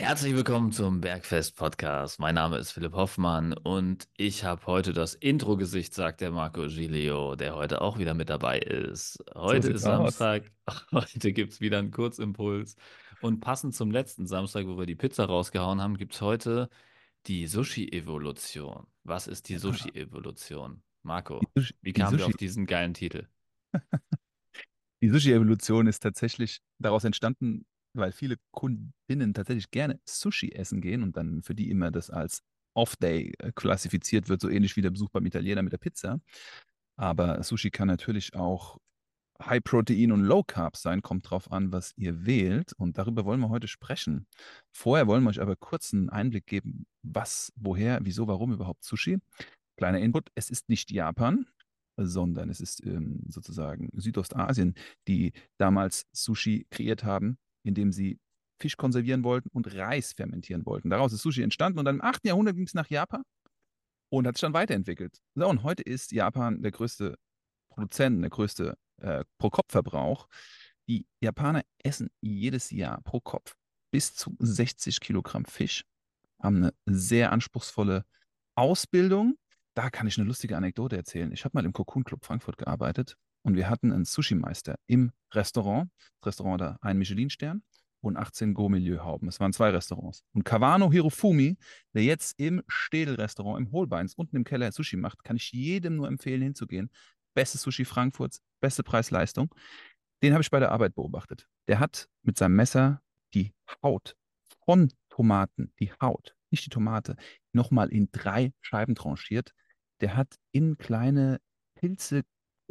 Herzlich willkommen zum Bergfest Podcast. Mein Name ist Philipp Hoffmann und ich habe heute das Intro-Gesicht, sagt der Marco Giglio, der heute auch wieder mit dabei ist. Heute sieht's ist aus. Samstag, heute gibt es wieder einen Kurzimpuls. Und passend zum letzten Samstag, wo wir die Pizza rausgehauen haben, gibt es heute die Sushi-Evolution. Was ist die Sushi-Evolution? Marco, wie kamen wir auf diesen geilen Titel? die Sushi-Evolution ist tatsächlich daraus entstanden, weil viele Kundinnen tatsächlich gerne Sushi essen gehen und dann für die immer das als Off-Day äh, klassifiziert wird, so ähnlich wie der Besuch beim Italiener mit der Pizza. Aber Sushi kann natürlich auch High Protein und Low Carb sein, kommt drauf an, was ihr wählt. Und darüber wollen wir heute sprechen. Vorher wollen wir euch aber kurz einen Einblick geben, was, woher, wieso, warum überhaupt Sushi. Kleiner Input, es ist nicht Japan, sondern es ist ähm, sozusagen Südostasien, die damals Sushi kreiert haben, indem sie Fisch konservieren wollten und Reis fermentieren wollten. Daraus ist Sushi entstanden und dann im 8. Jahrhundert ging es nach Japan und hat sich dann weiterentwickelt. So, und heute ist Japan der größte Produzent, der größte äh, Pro-Kopf-Verbrauch. Die Japaner essen jedes Jahr pro Kopf bis zu 60 Kilogramm Fisch, haben eine sehr anspruchsvolle Ausbildung. Da kann ich eine lustige Anekdote erzählen. Ich habe mal im Cocoon Club Frankfurt gearbeitet und wir hatten einen Sushi-Meister im Restaurant. Das Restaurant hatte einen Michelin-Stern und 18 Go-Milieu-Hauben. Es waren zwei Restaurants. Und Kawano Hirofumi, der jetzt im Städel-Restaurant im Holbeins unten im Keller Sushi macht, kann ich jedem nur empfehlen, hinzugehen. Beste Sushi Frankfurts, beste Preis-Leistung. Den habe ich bei der Arbeit beobachtet. Der hat mit seinem Messer die Haut von Tomaten, die Haut, nicht die Tomate, nochmal in drei Scheiben tranchiert. Der hat in kleine Pilze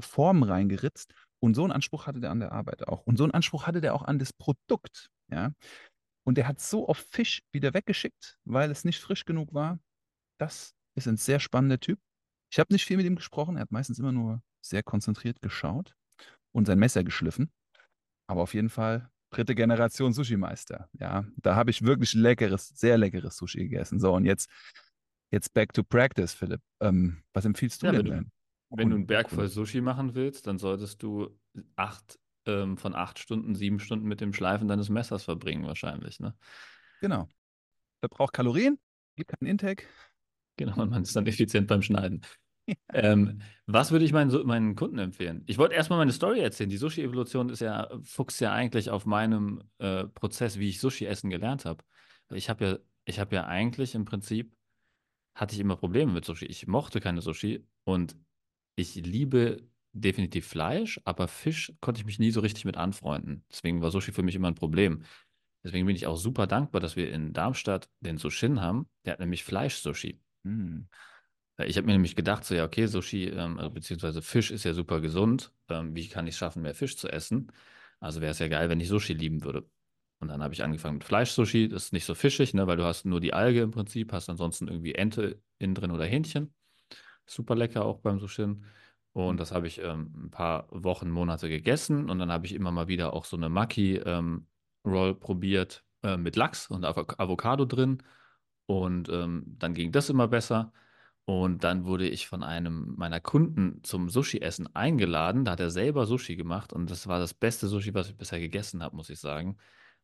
Formen reingeritzt und so einen Anspruch hatte der an der Arbeit auch. Und so einen Anspruch hatte der auch an das Produkt, ja. Und der hat so oft Fisch wieder weggeschickt, weil es nicht frisch genug war. Das ist ein sehr spannender Typ. Ich habe nicht viel mit ihm gesprochen. Er hat meistens immer nur sehr konzentriert geschaut und sein Messer geschliffen. Aber auf jeden Fall dritte Generation Sushi-Meister. Ja, da habe ich wirklich leckeres, sehr leckeres Sushi gegessen. So, und jetzt, jetzt back to practice, Philipp. Ähm, was empfiehlst du Ja, denn wenn du, einen? Berg voll? Sushi machen willst, dann solltest du acht, ähm, von acht Stunden, sieben Stunden mit dem Schleifen deines Messers verbringen, wahrscheinlich, ne? Genau. Verbraucht Kalorien, gibt keinen Intake. Genau, und man ist dann effizient beim Schneiden. Ähm, was würde ich meinen, meinen Kunden empfehlen? Ich wollte erstmal meine Story erzählen. Die Sushi-Evolution ist ja, fuchst ja eigentlich auf meinem äh, Prozess, wie ich Sushi essen gelernt habe. Ich habe ja, ich habe ja eigentlich im Prinzip, hatte ich immer Probleme mit Sushi. Ich mochte keine Sushi und ich liebe definitiv Fleisch, aber Fisch konnte ich mich nie so richtig mit anfreunden. Deswegen war Sushi für mich immer ein Problem. Deswegen bin ich auch super dankbar, dass wir in Darmstadt den Sushin haben. Der hat nämlich Fleisch-Sushi. Ja, Ich habe mir nämlich gedacht, so ja, okay, Sushi, ähm, also beziehungsweise Fisch ist ja super gesund. Ähm, wie kann ich es schaffen, mehr Fisch zu essen? Also wäre es ja geil, wenn ich Sushi lieben würde. Und dann habe ich angefangen mit Fleisch-Sushi. Das ist nicht so fischig, ne, weil du hast nur die Alge im Prinzip, hast ansonsten irgendwie Ente innen drin oder Hähnchen. Super lecker auch beim Sushin. Und das habe ich ähm, ein paar Wochen, Monate gegessen. Und dann habe ich immer mal wieder auch so eine Maki-Roll probiert äh, mit Lachs und Avo Avocado drin. Und ähm, dann ging das immer besser. Und dann wurde ich von einem meiner Kunden zum Sushi-Essen eingeladen. Da hat er selber Sushi gemacht. Und das war das beste Sushi, was ich bisher gegessen habe, muss ich sagen.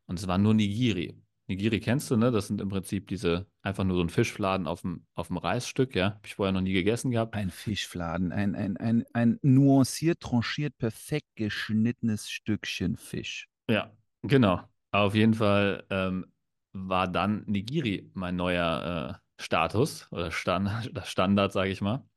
Und es war nur Nigiri. Nigiri kennst du, ne? Das sind im Prinzip diese, einfach nur so ein Fischfladen auf dem, auf dem Reisstück, ja. Habe ich vorher noch nie gegessen gehabt. Ein Fischfladen, ein, ein, ein, ein nuanciert, tranchiert, perfekt geschnittenes Stückchen Fisch. Ja, genau. Auf jeden Fall ähm, war dann Nigiri mein neuer äh, Status oder Stand, das Standard, sage ich mal.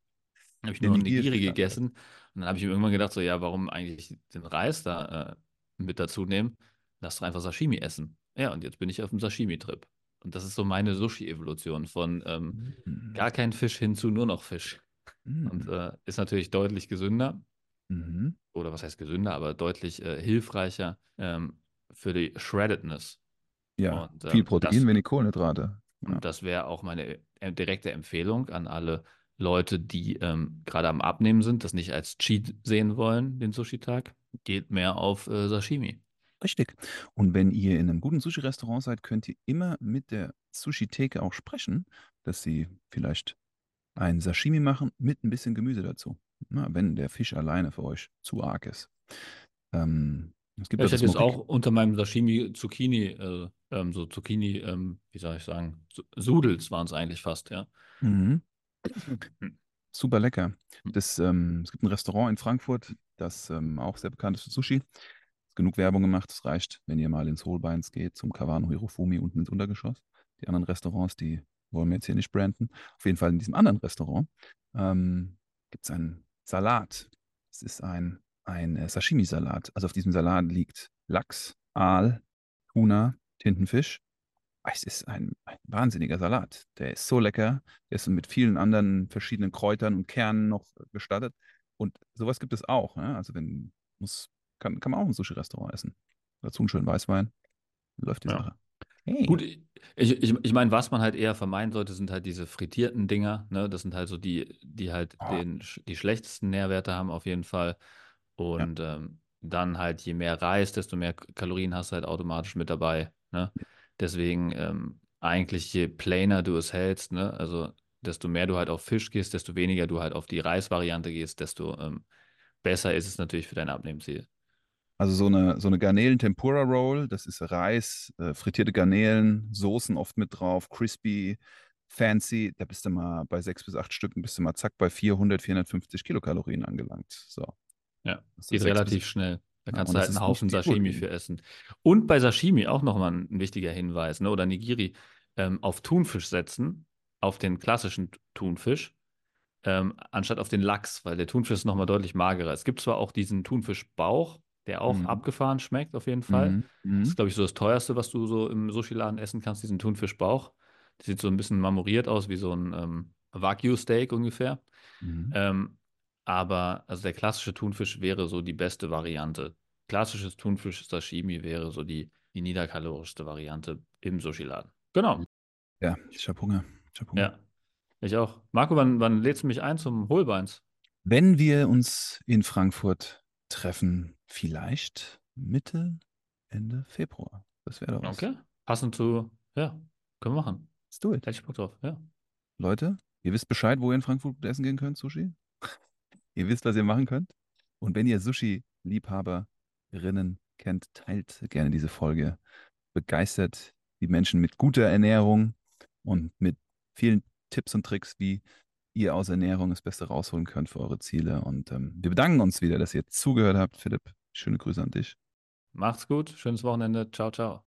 Habe ich nur Nigiri Nigiri-Standard. gegessen. Und dann habe ich mir irgendwann gedacht, so, ja, warum eigentlich den Reis da äh, mit dazu nehmen? Lass doch einfach Sashimi essen. Ja, und jetzt bin ich auf dem Sashimi-Trip. Und das ist so meine Sushi-Evolution von ähm, Mm, gar kein Fisch hin zu nur noch Fisch. Und mm, äh, ist natürlich deutlich gesünder mhm. oder was heißt gesünder, aber deutlich äh, hilfreicher ähm, für die Shreddedness. Ja, Und viel ähm, Protein, das, wenig Kohlenhydrate. Ja. und das wäre auch meine äh, direkte Empfehlung an alle Leute, die ähm, gerade am Abnehmen sind, das nicht als Cheat sehen wollen, den Sushi-Tag. Geht mehr auf äh, Sashimi. Richtig. Und wenn ihr in einem guten Sushi-Restaurant seid, könnt ihr immer mit der Sushi-Theke auch sprechen, dass sie vielleicht ein Sashimi machen mit ein bisschen Gemüse dazu. Na, wenn der Fisch alleine für euch zu arg ist. Ähm, Es gibt Ja, ich das hätte jetzt auch unter meinem Sashimi Zucchini, äh, ähm, so Zucchini, ähm, wie soll ich sagen, Su- Sudels waren es eigentlich fast, ja. Mhm. Hm. Super lecker. Hm. Das, ähm, es gibt ein Restaurant in Frankfurt, das ähm, auch sehr bekannt ist für Sushi. Genug Werbung gemacht. Es reicht, wenn ihr mal ins Holbeins geht, zum Kawano Hirofumi unten ins Untergeschoss. Die anderen Restaurants, die wollen wir jetzt hier nicht branden. Auf jeden Fall in diesem anderen Restaurant ähm, gibt es einen Salat. Es ist ein, ein äh, Sashimi-Salat. Also auf diesem Salat liegt Lachs, Aal, Tuna, Tintenfisch. Ah, Es ist ein, ein wahnsinniger Salat. Der ist so lecker. Der ist mit vielen anderen verschiedenen Kräutern und Kernen noch gestattet. Und sowas gibt es auch. Ne? Also wenn muss, kann, kann man auch im Sushi-Restaurant essen. Dazu einen schönen Weißwein. Läuft die Ja. Sache. Hey. Gut, ich, ich, ich meine, was man halt eher vermeiden sollte, sind halt diese frittierten Dinger. Ne? Das sind halt so die, die halt Oh. den, die schlechtesten Nährwerte haben auf jeden Fall. Und ähm, dann halt, je mehr Reis, desto mehr Kalorien hast du halt automatisch mit dabei. Ne? Deswegen ähm, eigentlich, je plainer du es hältst, ne? also desto mehr du halt auf Fisch gehst, desto weniger du halt auf die Reisvariante gehst, desto ähm, besser ist es natürlich für dein Abnehmensziel. Also so eine, so eine Garnelen-Tempura-Roll, das ist Reis, äh, frittierte Garnelen, Soßen oft mit drauf, crispy, fancy. Da bist du mal bei sechs bis acht Stücken, bist du mal zack bei 400, 450 Kilokalorien angelangt. So. Ja, Das geht relativ schnell. Da Ja, kannst und du halt einen Haufen Sashimi für essen. Und bei Sashimi auch nochmal ein wichtiger Hinweis, ne? oder Nigiri, ähm, auf Thunfisch setzen, auf den klassischen Thunfisch, ähm, anstatt auf den Lachs, weil der Thunfisch ist nochmal deutlich magerer. Es gibt zwar auch diesen Thunfischbauch, der auch Mhm. abgefahren schmeckt, auf jeden Fall. Mhm. Das Mhm. ist, glaube ich, so das teuerste, was du so im Sushi-Laden essen kannst, diesen Thunfischbauch. Der sieht so ein bisschen marmoriert aus, wie so ein ähm, Wagyu-Steak ungefähr. Mhm. Ähm, aber also der klassische Thunfisch wäre so die beste Variante. Klassisches Thunfisch-Sashimi wäre so die, die niederkalorischste Variante im Sushi-Laden. Genau. Ja, ich habe Hunger. Ich hab Hunger. Ja. Ich auch. Marco, wann, wann lädst du mich ein zum Hohlbeins? Wenn wir uns in Frankfurt treffen, vielleicht Mitte, Ende Februar. Das wäre doch was. Okay. Passend zu, ja, können wir machen. Let's do it. Hätte ich Bock drauf, ja. Leute, ihr wisst Bescheid, wo ihr in Frankfurt essen gehen könnt, Sushi. ihr wisst, was ihr machen könnt. Und wenn ihr Sushi-Liebhaberinnen kennt, teilt gerne diese Folge. Begeistert die Menschen mit guter Ernährung und mit vielen Tipps und Tricks, wie ihr aus Ernährung das Beste rausholen könnt für eure Ziele. Und ähm, wir bedanken uns wieder, dass ihr zugehört habt. Philipp, schöne Grüße an dich. Macht's gut, schönes Wochenende. Ciao, ciao.